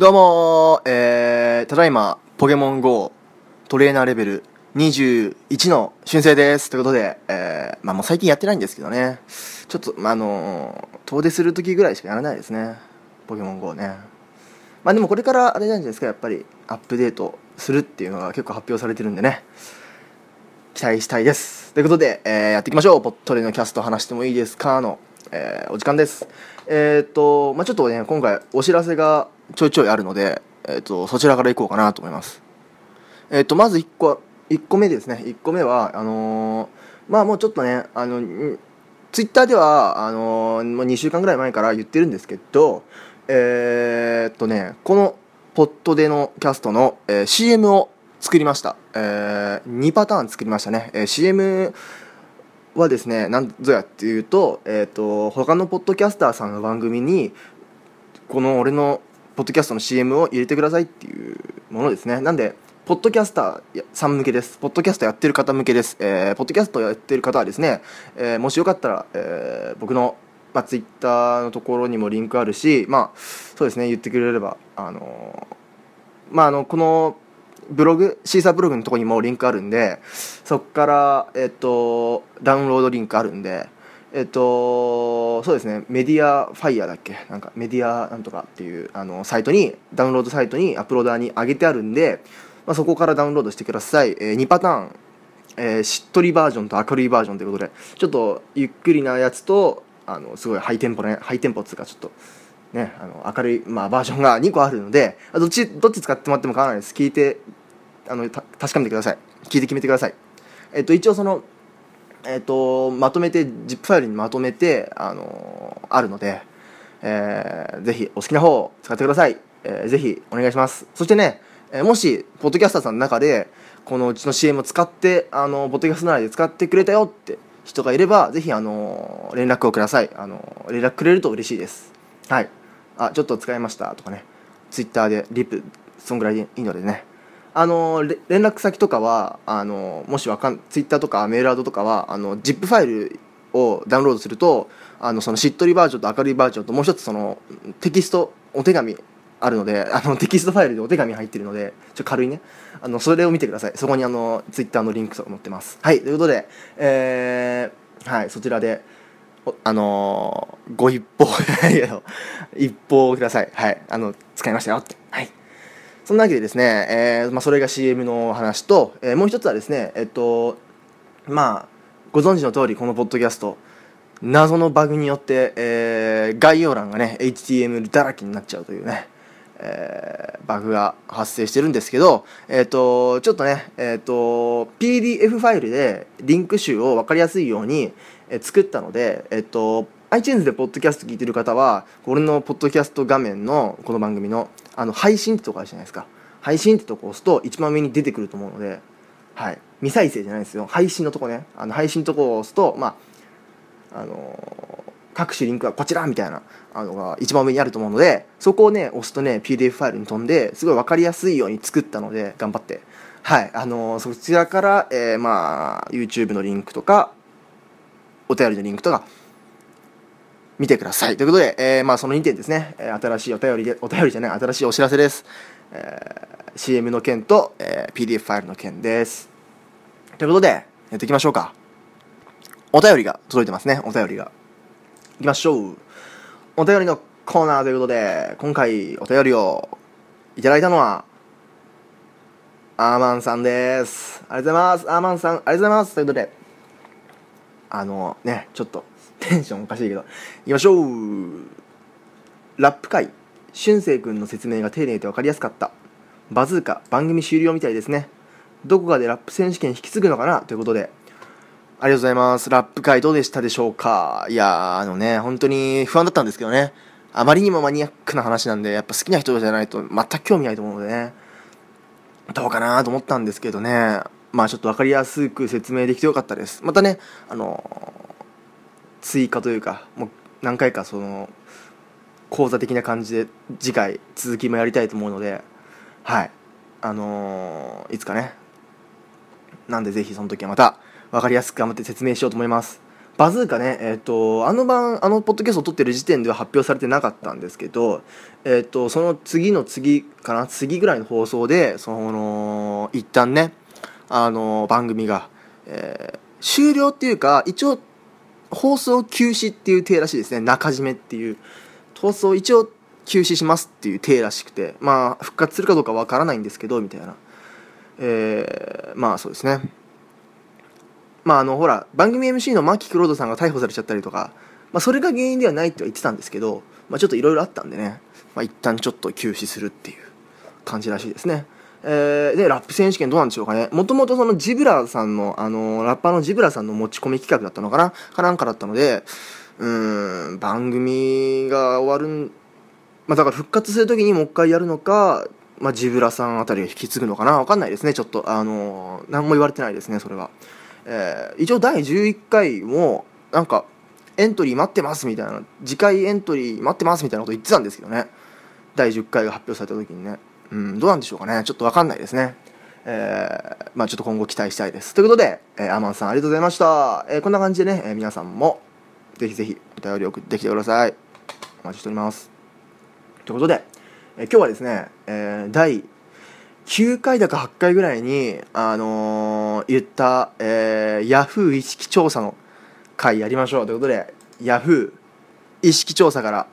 どうもえー、ただいま、ポケモン GO トレーナーレベル21の春生です。ということで、えー、まあもう最近やってないんですけどね、ちょっと、まあ、あの遠出する時ぐらいしかやらないですね。ポケモン GO ね。まあでもこれからあれじゃないですか、やっぱりアップデートするっていうのが結構発表されてるんでね、期待したいです。ということで、えー、やっていきましょう。ポットレのキャスト話してもいいですかの、えー、お時間です。えっ、と、まあちょっとね、今回お知らせがちょいちょいあるので、えっ、と、そちらからいこうかなと思います。えっ、と、まず1個、1個目ですね。1個目は、あのまあもうちょっとね、あの、ツイッターでは、あのもう2週間ぐらい前から言ってるんですけど、えー、っとね、このポットでのキャストの、えー、CM を作りました。えー、2パターン作りましたね。えー、CM はですね、なんぞやっていうと、えっ、と、他のポッドキャスターさんの番組に、この俺のポッドキャストの CM を入れてくださいっていうものですね。なんで、ポッドキャスターさん向けです。ポッドキャストやってる方向けです。えー、ポッドキャストやってる方はですね、えー、もしよかったら、えー、僕の、まあ、ツイッターのところにもリンクあるし、まあ、そうですね、言ってくれれば、あのまあ、あの、この、ブログ、シーサーブログのとこにもリンクあるんで、そこから、えっと、ダウンロードリンクあるんで、えっと、そうですね、メディアファイヤーだっけ？なんかメディアなんとかっていうあのサイトに、ダウンロードサイトにアップローダーに上げてあるんで、まあ、そこからダウンロードしてください。えー、2パターン、えー、しっとりバージョンと明るいバージョンということで、ちょっとゆっくりなやつと、あのすごいハイテンポね、ハイテンポっつうかちょっと、ね、あの明るい、まあ、バージョンが2個あるので、どっち、どっち使ってもらっても構わないです。聞いて、あの確かめてください。聞いて決めてください。えっと、一応その、えっと、まとめて ZIP ファイルにまとめて、あのあるので、えー、ぜひお好きな方を使ってください、えー、ぜひお願いします。そしてね、えー、もしポッドキャスターさんの中でこのうちの CM を使ってあのポッドキャスト内で使ってくれたよって人がいればぜひあの連絡をください。あの連絡くれると嬉しいです。はい。あちょっと使いました。とかね。ツイッターでリップそんぐらいでいいのでね。あの連絡先とかはあのもしわかんツイッターとかメールアドとかはあの ZIP ファイルをダウンロードするとあのそのしっとりバージョンと明るいバージョンともう一つそのテキストお手紙あるのであのテキストファイルでお手紙入ってるのでちょっと軽いね。あのそれを見てください。そこにあのツイッターのリンクとか載ってます。はい。ということで、えー、はい。そちらであのー、ご一報 一報ください。はい。あの使いましたよって。そんなわけでですね、えーまあ、それが CM の話と、えー、もう一つはですね、えっと、まあ、ご存知の通り、このポッドキャスト、謎のバグによって、えー、概要欄がね、HTML だらけになっちゃうというね、えー、バグが発生してるんですけど、えっ、ー、と、ちょっとね、えっ、ー、と、PDF ファイルでリンク集を分かりやすいように、えー、作ったので、えっ、と、iTunes でポッドキャスト聞いてる方は、俺のポッドキャスト画面のこの番組のあの配信ってとこあるじゃないですか。配信ってとこ押すと一番上に出てくると思うので、はい。未再生じゃないですよ。配信のとこね。あの配信のとこを押すと、まあ、あのー、各種リンクがこちらみたいなあのが一番上にあると思うので、そこをね、押すとね、PDF ファイルに飛んで、すごい分かりやすいように作ったので、頑張って。はい。あのー、そちらから、えー、まあ、YouTube のリンクとか、お便りのリンクとか、見てください。ということで、えー、まあその2点ですね、え、新しいお便りで、お便りじゃない、新しいお知らせです。えー、CM の件と、えー、PDF ファイルの件です。ということで、やっていきましょうか。お便りが届いてますね、お便りが。いきましょう。お便りのコーナーということで、今回お便りをいただいたのは、アーマンさんです。ありがとうございます。アーマンさん、ありがとうございます。ということで、あのね、ちょっと、テンションおかしいけど。行きましょうラップ界、俊く君の説明が丁寧で分かりやすかった。バズーカ、番組終了みたいですね。どこかでラップ選手権引き継ぐのかな？ということで。ありがとうございます。ラップ界どうでしたでしょうか？いやあのね、本当に不安だったんですけどね。あまりにもマニアックな話なんで、やっぱ好きな人じゃないと全く興味ないと思うのでね。どうかなと思ったんですけどね。まあちょっと分かりやすく説明できてよかったです。またね、あの追加というかもう何回かその講座的な感じで次回続きもやりたいと思うのではい。あのー、いつかねなんでぜひその時はまた分かりやすく頑張って説明しようと思います。バズーカね、えっ、ー、と、あの番、あのポッドキャストを撮ってる時点では発表されてなかったんですけど、えっ、ー、と、その次の次かな、次ぐらいの放送で、その、一旦ね、あの、番組が、えー、終了っていうか、一応、放送休止っていう体らしいですね。中締めっていう。放送一応休止しますっていう体らしくて、まあ、復活するかどうかわからないんですけど、みたいな。えー、まあそうですね。まああのほら番組 MC の牧ロードさんが逮捕されちゃったりとか、まあ、それが原因ではないって言ってたんですけど、まあ、ちょっといろいろあったんでね、まあ、一旦ちょっと休止するっていう感じらしいですね。えー、でラップ選手権どうなんでしょうかね。もともとそのジブラさんの、あのラッパーのジブラさんの持ち込み企画だったのかな。かなんかだったのでうん番組が終わるまあ、だから復活する時にもう一回やるのか、まあ、ジブラさんあたりが引き継ぐのかな。わかんないですね。ちょっとあの何も言われてないですねそれは。えー、一応第11回もなんかエントリー待ってますみたいな次回エントリー待ってますみたいなこと言ってたんですけどね。第10回が発表された時にね。うんどうなんでしょうかね。ちょっと分かんないですね。えー、まあちょっと今後期待したいです。ということで、えー、アマンさんありがとうございました、えー、こんな感じでね、えー、皆さんもぜひぜひお便り送ってきてください。お待ちしております。ということで、えー、今日はですね、えー、第9回だか8回ぐらいに、あのー、言った、えー、ヤフー意識調査の回やりましょう。ということで、ヤフー意識調査から、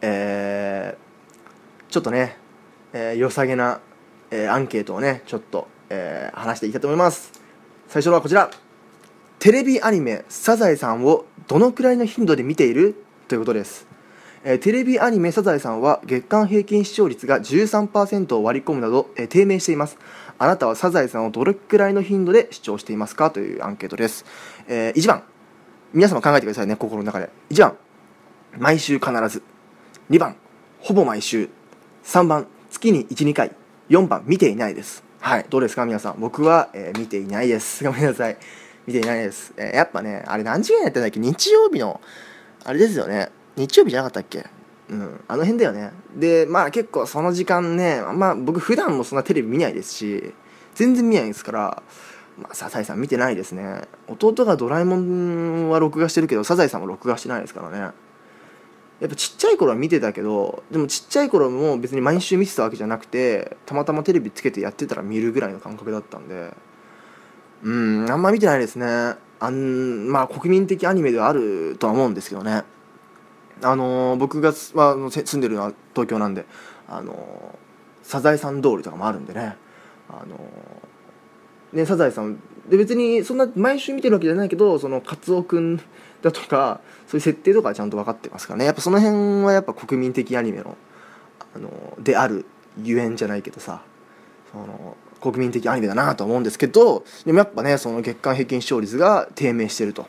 えー、ちょっとね、えー、良さげな、えー、アンケートをね、ちょっと、えー、話していきたいと思います。最初はこちら。テレビアニメ「サザエさん」をどのくらいの頻度で見ている？ということです。えテレビアニメ「サザエさん」は月間平均視聴率が13%を割り込むなど、え低迷しています。あなたはサザエさんをどれくらいの頻度で視聴していますか？というアンケートです、えー、1番。皆様考えてくださいね心の中で。1番。毎週必ず。2番。ほぼ毎週。3番。月に12回。4番見ていないです。はい。どうですか皆さん？僕は、えー、見ていないです。ごめんなさい。見ていないです、えー、やっぱねあれ何時間やってんだっけ？日曜日のあれですよね。日曜日じゃなかったっけ？うん、あの辺だよね。でまあ結構その時間ねまあ僕普段もそんなテレビ見ないですし全然見ないですからまあ、サザエさん見てないですね。弟がドラえもんは録画してるけどサザエさんも録画してないですからねやっぱちっちゃい頃は見てたけどでもちっちゃい頃も別に毎週見てたわけじゃなくてたまたまテレビつけてやってたら見るぐらいの感覚だったんでうんあんま見てないですね。あんまあ国民的アニメではあるとは思うんですけどね。あのー、僕が、まあ、住んでるのは東京なんで、あのー、サザエさん通りとかもあるんでね,、あのー、ねサザエさんで別にそんな毎週見てるわけじゃないけどそのカツオ君だとかそういう設定とかちゃんと分かってますからね。やっぱその辺はやっぱ国民的アニメの、あのであるゆえんじゃないけどさ。その国民的アニメだなと思うんですけどでもやっぱねその月間平均視聴率が低迷してると。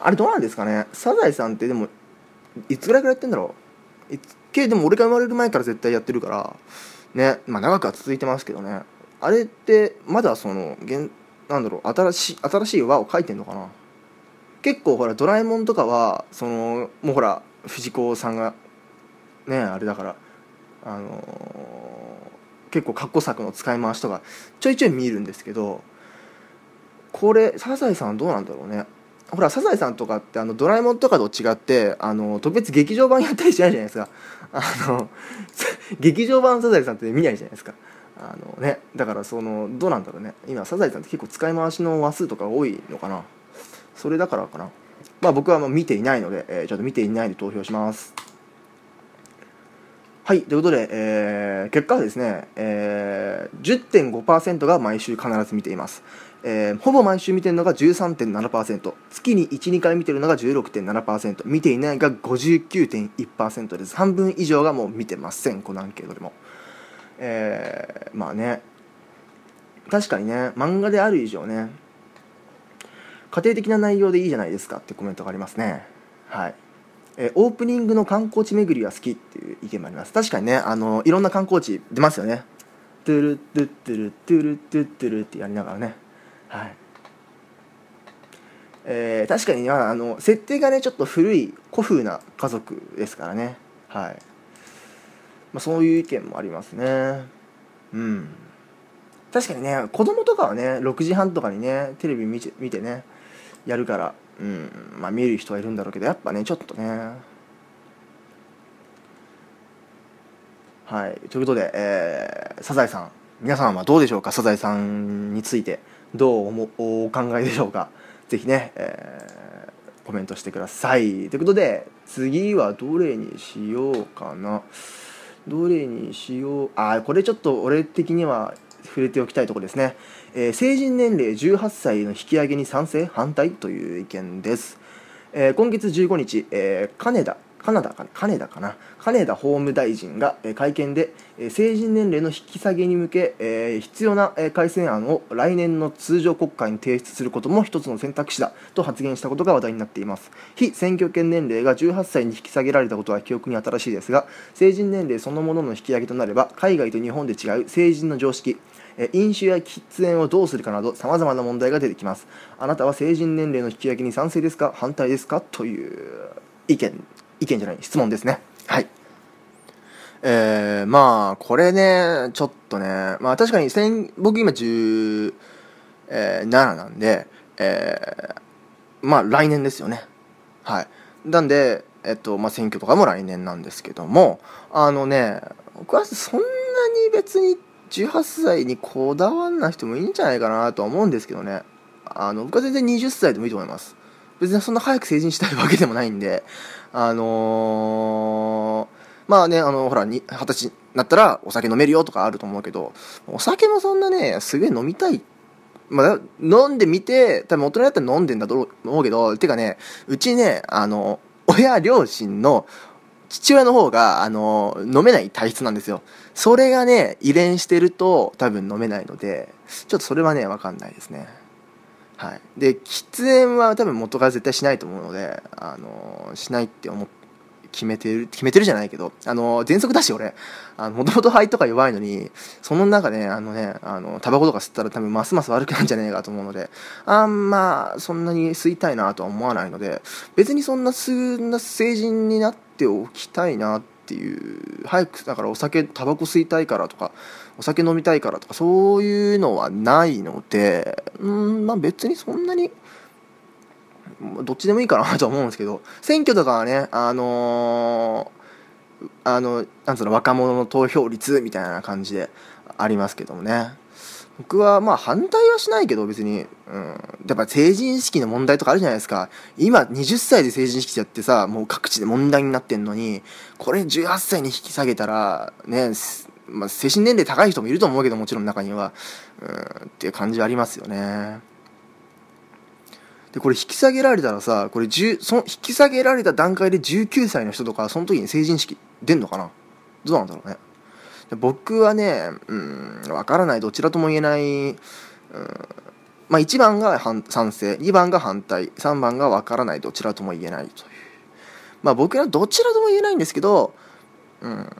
あれどうなんですかね。サザエさんってでもいつぐらいからやってんだろう。いつけでも俺が生まれる前から絶対やってるからね。まあ長くは続いてますけどね。あれってまだその現なんだろう新しい新しい輪を書いてんのかな。結構ほらドラえもんとかはそのもうほら藤子さんがねあれだからあのー、結構過去作の使い回しとかちょいちょい見るんですけどこれサザエさんどうなんだろうね。ほらサザエさんとかってあのドラえもんとかと違ってあの特別劇場版やったりしないじゃないですか。あの 劇場版サザエさんって見ないじゃないですか。あのねだからそのどうなんだろうね。今サザエさんって結構使い回しの話数とか多いのかな。それだからかな。まあ僕はもう見ていないので、えー、ちょっと見ていないで投票します。はいということで、えー、結果はですね、えー、10.5%が毎週必ず見ています。えー、ほぼ毎週見てるのが13.7%月に12回見てるのが16.7%見ていないが59.1%です。半分以上がもう見てません。このアンケートでも。えー、まあね。確かにね漫画である以上ね家庭的な内容でいいじゃないですかってコメントがありますね。はい。えー、オープニングの観光地巡りは好きっていう意見もあります。確かにねあのいろんな観光地出ますよね。トゥルトゥトゥルトゥルトゥトゥルってやりながらね。はい。えー、確かに、まあ、あの設定がねちょっと古い古風な家族ですからね。はい、まあ、そういう意見もありますね。うん。確かにね子供とかはね6時半とかにねテレビ見て見てねやるからうんまあ見る人はいるんだろうけどやっぱねちょっとね。はい。ということで、えー、サザエさん。皆さんはどうでしょうか？サザエさんについて。どう思お考えでしょうか？ぜひね、えー、コメントしてください。ということで次はどれにしようかな？どれにしよう？あこれちょっと俺的には触れておきたいとこですね、えー、成人年齢18歳の引き上げに賛成反対という意見です、えー、今月15日、えー、金田カナダか金田かな金田法務大臣が会見で成人年齢の引き下げに向け必要な改正案を来年の通常国会に提出することも一つの選択肢だと発言したことが話題になっています。非選挙権年齢が18歳に引き下げられたことは記憶に新しいですが成人年齢そのものの引き上げとなれば海外と日本で違う成人の常識飲酒や喫煙をどうするかなどさまざまな問題が出てきます。あなたは成人年齢の引き上げに賛成ですか？反対ですか？という意見意見じゃない質問ですね。はい。えー、まあこれねちょっとねまあ確かに僕今17なんでえー、まあ来年ですよね。はい。なんでえっとまあ選挙とかも来年なんですけどもあのね僕はそんなに別に18歳にこだわんな人もいいんじゃないかなとは思うんですけどねあの僕は全然20歳でもいいと思います別にそんな早く成人したいわけでもないんであのー、まあね、あの、ほら、二十歳になったらお酒飲めるよとかあると思うけど、お酒もそんなね、すげえ飲みたい。まあ、飲んでみて、多分大人だったら飲んでんだと思うけど、てかね、うちね、あの、親、両親の父親の方が、あの、飲めない体質なんですよ。それがね、遺伝してると多分飲めないので、ちょっとそれはね、わかんないですね。はい、で喫煙は多分元から絶対しないと思うので、あのしないって思決めてる決めてるじゃないけどあの喘息だし俺もともと肺とか弱いのにその中であのねあのタバコとか吸ったら多分ますます悪くなるんじゃねえかと思うのであんまそんなに吸いたいなとは思わないので別にそんなすんな成人になっておきたいなってっていう早くだからお酒タバコ吸いたいからとかお酒飲みたいからとかそういうのはないのでうんまあ別にそんなにどっちでもいいかなと思うんですけど選挙とかはねあのー、あのなんつうの若者の投票率みたいな感じでありますけどもね。僕はまあ反対はしないけど別に、うん、やっぱ成人式の問題とかあるじゃないですか。今20歳で成人式やってさもう各地で問題になってんのにこれ18歳に引き下げたらねまあ、精神年齢高い人もいると思うけどもちろん中には。うん。っていう感じはありますよね。でこれ引き下げられたらさこれその引き下げられた段階で19歳の人とかその時に成人式出んのかな？どうなんだろうね。僕はねうん分からない。どちらとも言えない。うんまあ1番が賛成。2番が反対。3番が分からない。どちらとも言えない。という。まあ僕はどちらとも言えないんですけどうん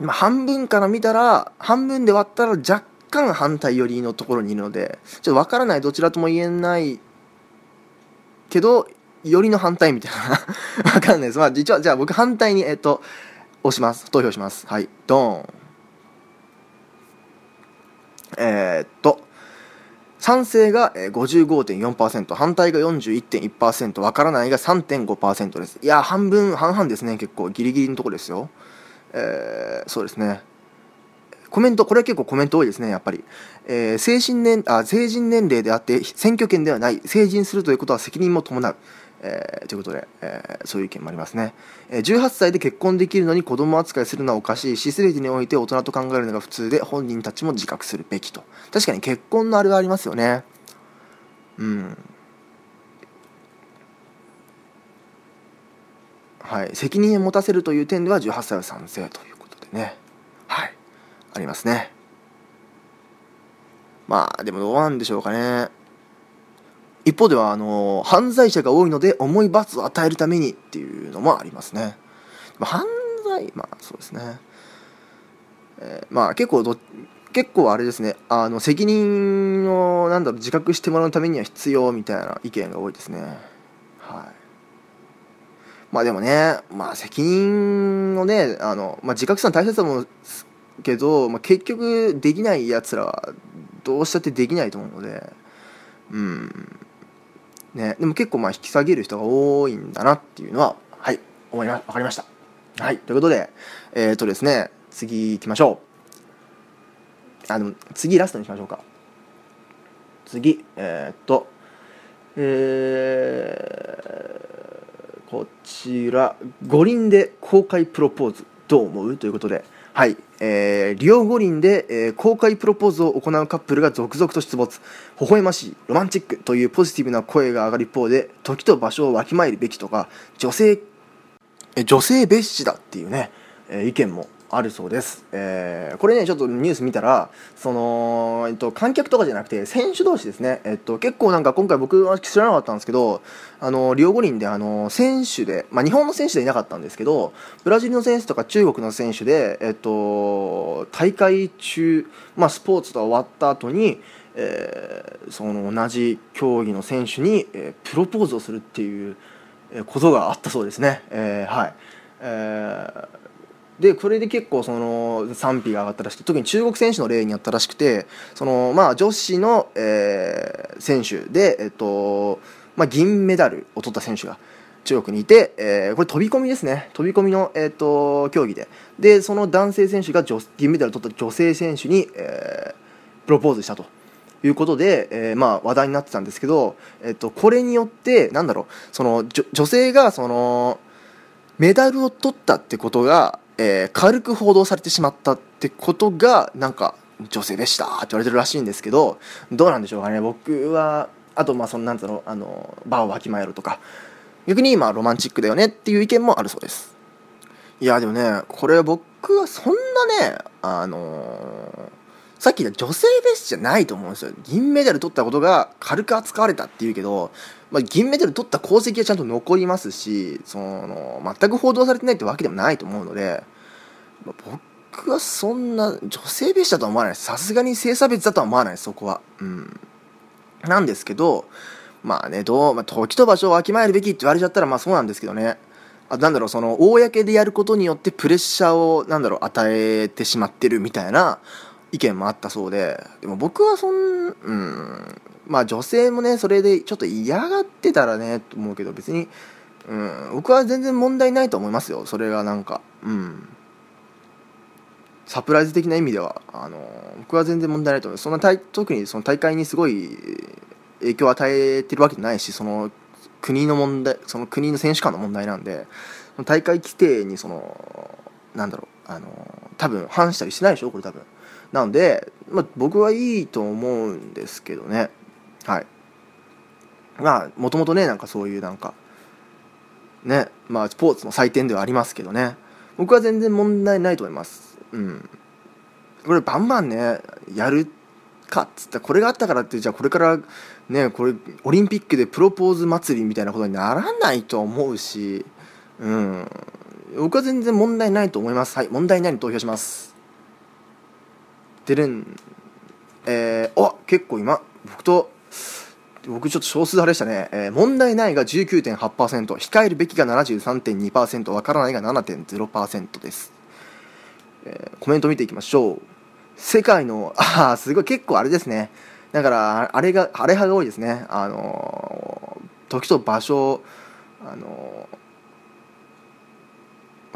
まあ、半分から見たら半分で割ったら若干反対寄りのところにいるのでちょっと分からない。どちらとも言えないけどよりの反対みたいな。分かんないです。まあ、実はじゃあ僕反対にえっと押します。投票します。はい。ドーン。えー、っと。賛成が55.4%反対が41.1%分からないが3.5%です。いや半分半々ですね。結構。ギリギリのとこですよ。えー、そうですね。コメントこれは結構コメント多いですね。やっぱり、えー、成人年あ成人年齢であって選挙権ではない。成人するということは責任も伴う。えー、ということで、えー、そういう意見もありますね、えー、18歳で結婚できるのに子供扱いするのはおかしい。し全てにおいて大人と考えるのが普通で本人たちも自覚するべきと。確かに結婚のあれはありますよね。うん。はい、責任を持たせるという点では18歳は賛成ということでね。はい。ありますね。まあでもどうなんでしょうかね。一方ではあの犯罪者が多いので重い罰を与えるためにっていうのもありますね。犯罪まあそうですね、えー、まあ結構ど結構あれですね。あの責任をなんだろう自覚してもらうためには必要みたいな意見が多いですね。はい。まあでもね、まあ責任をね、あの、まあ自覚するのは大切だと思うけど、まあ、結局できないやつらはどうしたってできないと思うので、うん。ね、でも結構まあ引き下げる人が多いんだなっていうのははい思いま分かりました。はいということでえっ、ー、とですね次行きましょう。あの次ラストにしましょうか。次えー、っとえー、こちら五輪で公開プロポーズどう思う？ということではい、えー、リオ五輪で、えー、公開プロポーズを行うカップルが続々と出没。微笑ましいロマンチックというポジティブな声が上がる一方で時と場所をわきまえるべきとか女性女性蔑視だっていうね、えー、意見もあるそうです、えー、これねちょっとニュース見たらその、えっと、観客とかじゃなくて選手同士ですね、えっと、結構なんか今回僕は知らなかったんですけどあのリオ五輪であの選手で、まあ、日本の選手でいなかったんですけどブラジルの選手とか中国の選手で、えっと、大会中、まあ、スポーツと終わった後にえー、その同じ競技の選手に、えー、プロポーズをするっていうことがあったそうですね。えー、はい、えーでこれで結構その賛否が上がったらしくて特に中国選手の例にあったらしくてその、まあ、女子の、えー、選手で、えっとまあ、銀メダルを取った選手が中国にいて、えー、これ飛び込みですね。飛び込みの、えーと、競技で。でその男性選手が銀メダルを取った女性選手に、えー、プロポーズしたと。いうことで、えー、まあ話題になってたんですけど、えっと、これによってなんだろう。その女性がそのメダルを取ったってことがえー、軽く報道されてしまったってことがなんか女性でしたって言われてるらしいんですけどどうなんでしょうかね。僕はあとまあそんなんつうのあの場をわきまえろとか。逆に今ロマンチックだよねっていう意見もあるそうです。いやでもねこれ僕はそんなねあのーさっき言った女性蔑視じゃないと思うんですよ。銀メダル取ったことが軽く扱われたっていうけど、まあ、銀メダル取った功績はちゃんと残りますしその全く報道されてないってわけでもないと思うので、まあ、僕はそんな女性蔑視だとは思わない。さすがに性差別だとは思わない。そこは。うん。なんですけどまあねどう、まあ、時と場所をわきまえるべきって言われちゃったらまあそうなんですけどね。あなんだろうその公でやることによってプレッシャーをなんだろう与えてしまってるみたいな意見もあったそうででも僕はそんうんまあ女性もねそれでちょっと嫌がってたらねと思うけど別に、うん、僕は全然問題ないと思いますよ。それがなんかうん。サプライズ的な意味では。あの僕は全然問題ないと思いますそんな特にその大会にすごい影響を与えてるわけじゃないしその国の問題その国の選手間の問題なんで大会規定にそのなんだろうあの多分反したりしないでしょこれ多分。なので、まあ、僕はいいと思うんですけどね。はい。まあもともとねなんかそういうなんかねまあスポーツの祭典ではありますけどね。僕は全然問題ないと思います。うん。これバンバンねやるかっつったらこれがあったからってじゃあこれからねこれオリンピックでプロポーズ祭りみたいなことにならないと思うし。うん。僕は全然問題ないと思います。はい問題ないに投票します。でるんえー、あ結構今僕と僕ちょっと少数派でしたね、えー、問題ないが19.8%控えるべきが73.2%わからないが7.0%です、えー、コメント見ていきましょう。世界の ああすごい結構あれですね。だからあれがあれ派が多いですね。あの、時と場所あの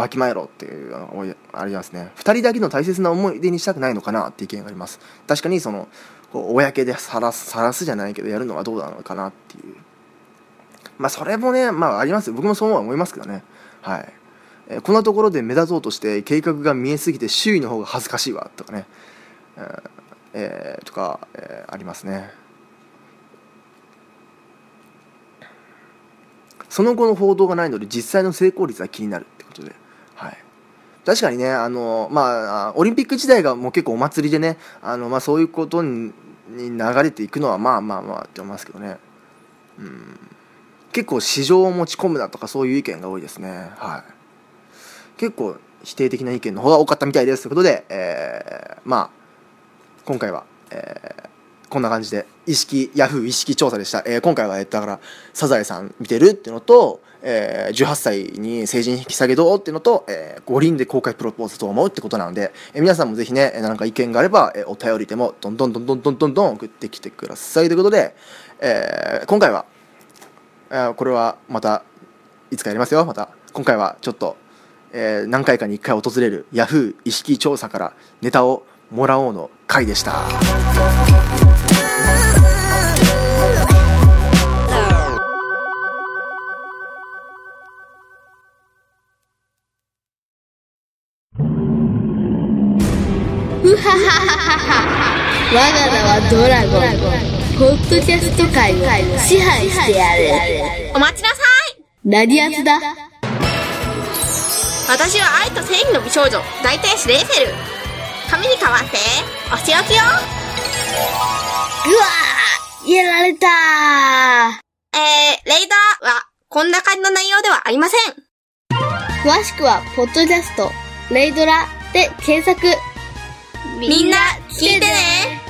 わきまえろっていうのがありますね。2人だけの大切な思い出にしたくないのかなっていう意見があります。確かにその公で晒す晒すじゃないけどやるのはどうなのかなっていう。まあそれもねまああります僕もそうは思いますけどね。はい、えー、こんなところで目立とうとして計画が見えすぎて周囲の方が恥ずかしいわとかね、ええー、とか、えー、ありますね。その後の報道がないので実際の成功率は気になるってことで。はい。確かにねあの、まあ、オリンピック時代がもう結構お祭りでねあの、まあ、そういうことに流れていくのはまあまあまあって思いますけどね、うん、結構市場を持ち込むなとかそういう意見が多いですね。はい。結構否定的な意見の方が多かったみたいです。ということで、えー、まあ今回は、えーこんな感じで意識ヤフー意識調査でした、えー、今回は、えだからサザエさん見てるっていうのと、えー、18歳に成人引き下げどうっていうのと、えー、五輪で公開プロポーズと思うってことなので、えー、皆さんもぜひね何か意見があれば、えー、お便りでもどんどんどんどんどんどん送ってきてくださいということで、えー、今回はえーこれはまたいつかやりますよまた。今回はちょっと、えー何回かに1回訪れる Yahoo 意識調査からネタをもらおうの回でした。ふははははは我が名はドラゴン。ポッドキャスト界を支配してやる。お待ちなさい。何やつだ。私は愛と正義の美少女大天使レイフェル。髪に代わってお仕置きようわーやられたえー、レイダーはこんな感じの内容ではありません。詳しくはポッドキャストレイドラで検索みんな聞いてね。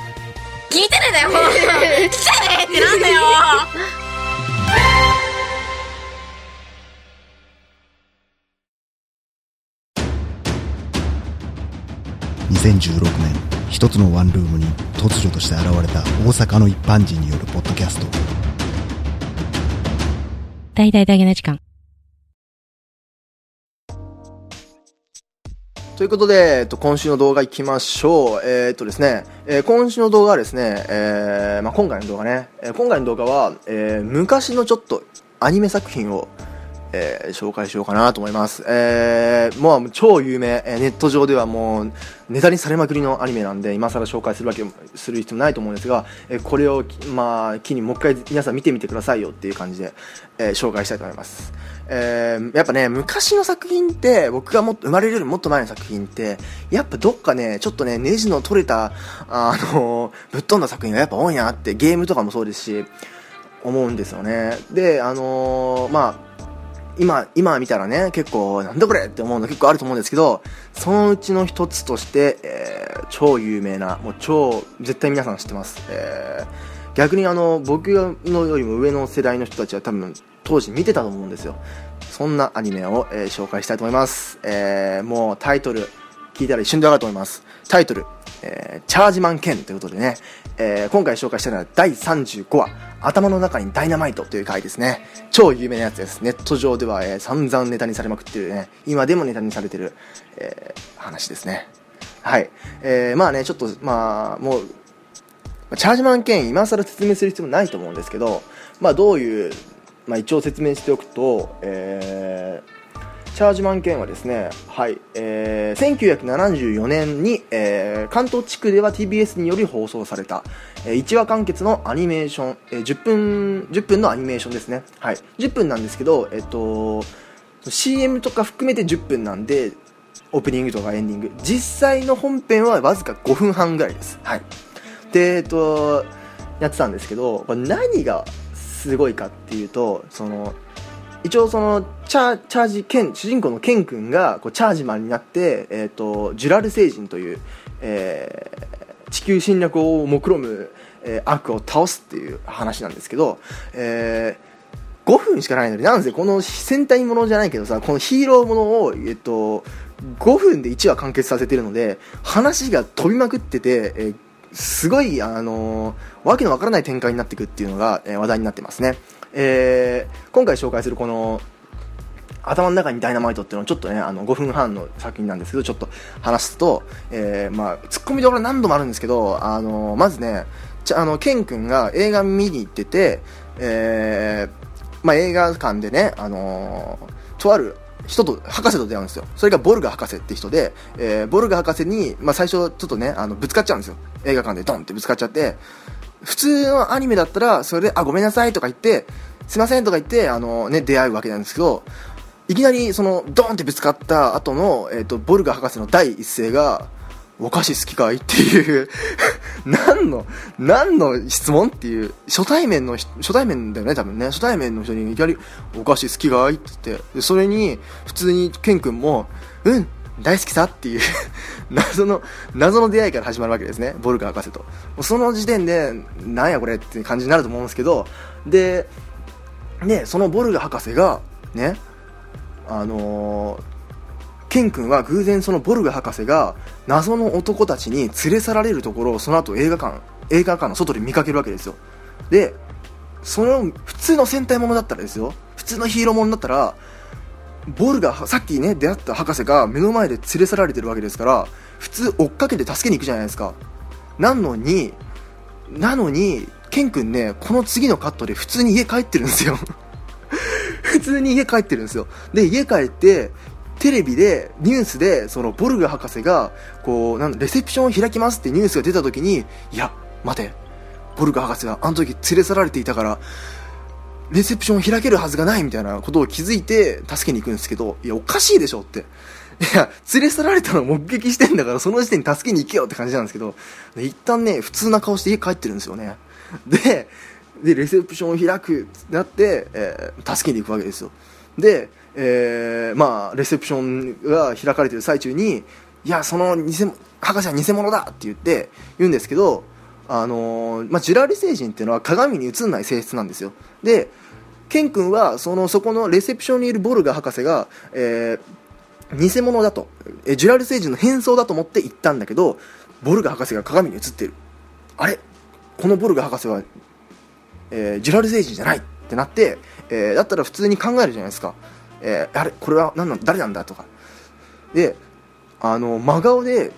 聞いてねだよ。来てねってなんだよ。2016年一つのワンルームに突如として現れた大阪の一般人によるポッドキャスト。大々大げな時間。ということで、えっと、今週の動画行きましょう。えーっとですね、えー今週の動画はですね、えーまあ、今回の動画ね、えー今回の動画は、えー昔のちょっとアニメ作品を、えー紹介しようかなと思います。えーもう超有名、えーネット上ではもうネタにされまくりのアニメなんで、今更紹介するわけ、する必要ないと思うんですが、えーこれを、まあ、機にもう一回皆さん見てみてくださいよっていう感じで、えー紹介したいと思います。えーやっぱね、昔の作品って、僕がも生まれるよりもっと前の作品って、やっぱどっかね、ちょっとね、ネジの取れた、あのぶっ飛んだ作品がやっぱ多いなって、ゲームとかもそうですし、思うんですよね。で、あのーまあ、今、今見たらね、結構、なんだこれって思うの結構あると思うんですけど、そのうちの一つとして、えー超有名な、もう超、絶対皆さん知ってます。えー逆にあの、僕のよりも上の世代の人たちは多分、当時見てたと思うんですよ。そんなアニメを、えー紹介したいと思います。えーもうタイトル、聞いたら一瞬でわかると思います。タイトル、えーチャージマン剣ということでね、えー今回紹介したのは第35話、頭の中にダイナマイトという回ですね。超有名なやつです。ネット上では、えー散々ネタにされまくってるね、今でもネタにされてる、えー話ですね。はい。えーまあね、ちょっと、まあ、もう、チャージマン剣今更説明する必要もないと思うんですけど、まあ、どういう、まあ、一応説明しておくと、えーチャージマン剣はですね、はいえー1974年に、えー関東地区では TBS により放送された、え1話完結のアニメーション、えー10分10分のアニメーションですね、はい、10分なんですけど、えっと CM とか含めて10分なんでオープニングとかエンディング。実際の本編はわずか5分半ぐらいです。はい。でえっとやってたんですけどこれ何がすごいかっていうとその一応そのチャチャージケン主人公のケン君がこうチャージマンになって、えっとジュラル星人という、えー地球侵略を目論む、えー悪を倒すっていう話なんですけど、えー5分しかないのになんせこの戦隊ものじゃないけどさこのヒーローものを、えっと、5分で1話完結させてるので話が飛びまくってて、えーすごい、あのーわけのわからない展開になっていくっていうのが、え話題になってますね、えー今回紹介するこの頭の中にダイナマイトっていうのはちょっとねあの5分半の作品なんですけどちょっと話すと、えーまあ、ツッコミどころ何度もあるんですけど、あのまずねちあのケン君が映画見に行ってて、えーまあ、映画館でね、あのとある人と博士と出会うんですよ。それがボルガ博士って人で、えボルガ博士に、まあ、最初ちょっとねあのぶつかっちゃうんですよ。映画館でドンってぶつかっちゃって。普通のアニメだったらそれで「あごめんなさい」とか言って「すいません」とか言ってあの、ね、出会うわけなんですけどいきなりそのドーンってぶつかった後の、えー、とボルガ博士の第一声が「お菓子好きかい?」っていう 何の何の質問っていう初対面の初対面だよね多分ね初対面の人にいきなり「お菓子好きかい?」って言ってそれに普通にケン君も「うん大好きさ」っていう 謎の謎の出会いから始まるわけですね。ボルガ博士と。その時点でなんやこれって感じになると思うんですけどででそのボルガ博士がねあのーケン君は偶然そのボルガ博士が謎の男たちに連れ去られるところをその後映画館映画館の外で見かけるわけですよ。でその普通の戦隊ものだったらですよ。普通のヒーローものだったらボルがさっきね出会った博士が目の前で連れ去られてるわけですから普通追っかけて助けに行くじゃないですか。なのになのにケン君ねこの次のカットで普通に家帰ってるんですよ。普通に家帰ってるんですよ。で家帰ってテレビでニュースでそのボルグ博士がこうなんレセプションを開きますってニュースが出た時にいや待て。ボルグ博士があの時連れ去られていたからレセプション開けるはずがないみたいなことを気づいて助けに行くんですけどいやおかしいでしょって。いや連れ去られたのを目撃してんだからその時点に助けに行けよって感じなんですけど一旦ね普通な顔して家帰ってるんですよね。ででレセプションを開くってなって、えー助けに行くわけですよ。で、えーまあレセプションが開かれてる最中にいやその偽博士は偽物だって言って言うんですけどあのーまあ、ジュラル星人っていうのは鏡に映んない性質なんですよ。でケン君はそのそこのレセプションにいるボルガ博士が、えー偽物だと、えージュラル星人の変装だと思って行ったんだけどボルガ博士が鏡に映ってる。あれ？このボルガ博士は、えージュラル星人じゃないってなって、えーだったら普通に考えるじゃないですか、えーあれ？これは何なん誰なんだ？とか。であの真顔で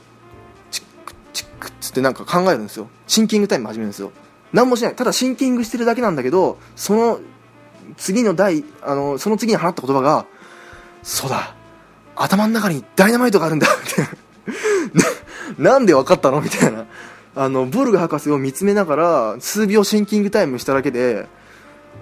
チックチックっつってなんか考えるんですよ。シンキングタイム始めるんですよ。何もしない。ただシンキングしてるだけなんだけどその次の第あのその次に放った言葉がそうだ。頭の中にダイナマイトがあるんだ。ってなんで分かったの？みたいな。あのボルグ博士を見つめながら数秒シンキングタイムしただけで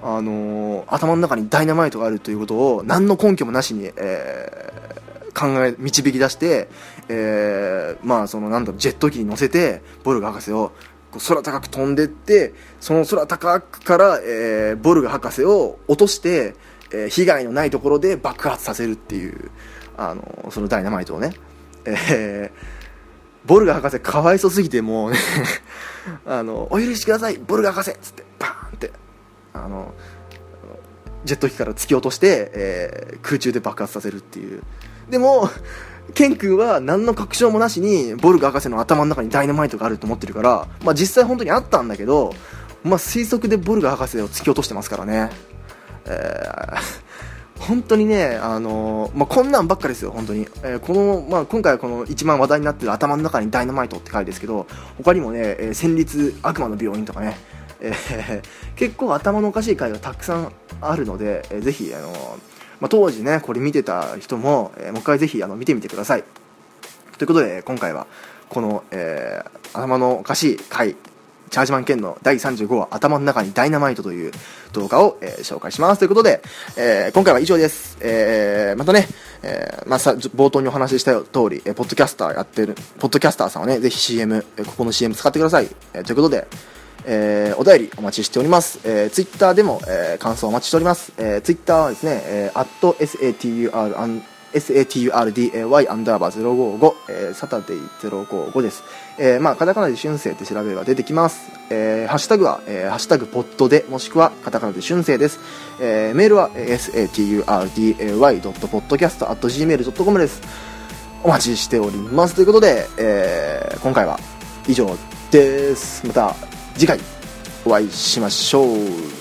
あの頭の中にダイナマイトがあるということを何の根拠もなしに、えー考え導き出して、えーまあそのなんだろうジェット機に乗せてボルグ博士を空高く飛んでってその空高くから、えーボルグ博士を落として、えー被害のないところで爆発させるっていうあのそのダイナマイトをね、えーボルガ博士かわいそすぎてもうね あのお許しくださいボルガ博士っつってバーンってあのジェット機から突き落として、えー空中で爆発させるっていう。でもケン君は何の確証もなしにボルガ博士の頭の中にダイナマイトがあると思ってるから、まあ、実際本当にあったんだけど、まあ、推測でボルガ博士を突き落としてますからねえー 本当にね、あのーまあ、こんなんばっかですよ、本当に。えーこの、まあ、今回はこの一番話題になってる頭の中にダイナマイトって書いてですけど、他にもね、えー戦慄悪魔の病院とかね、えー 結構頭のおかしい回がたくさんあるので、えーぜひ、あのまあ、当時ね、これ見てた人も、えーもう一回ぜひあの見てみてください。ということで、今回は、この、えー頭のおかしい回、チャージマン剣の第35話、頭の中にダイナマイトという動画を、えー紹介します。ということで、えー今回は以上です。えーまたね、えまあ、さ、冒頭にお話しした通り、えポッドキャスターやってる、ポッドキャスターさんはね、ぜひ CM、えここの CM 使ってください。えということで、えーお便りお待ちしております。えー、ツイッターでも、えー感想お待ちしております。えー、ツイッターはですね、えー、@satur SATURDAY アンダーバー055、えー、サタデイ055です。えー、まあ、カタカナで春生って調べれば出てきます。えー、ハッシュタグは、えー、ハッシュタグポッドで、もしくはカタカナで春生です。えー、メールは、えー saturday.podcast.gmail.com です。お待ちしております。ということで、えー、今回は以上です。また次回お会いしましょう。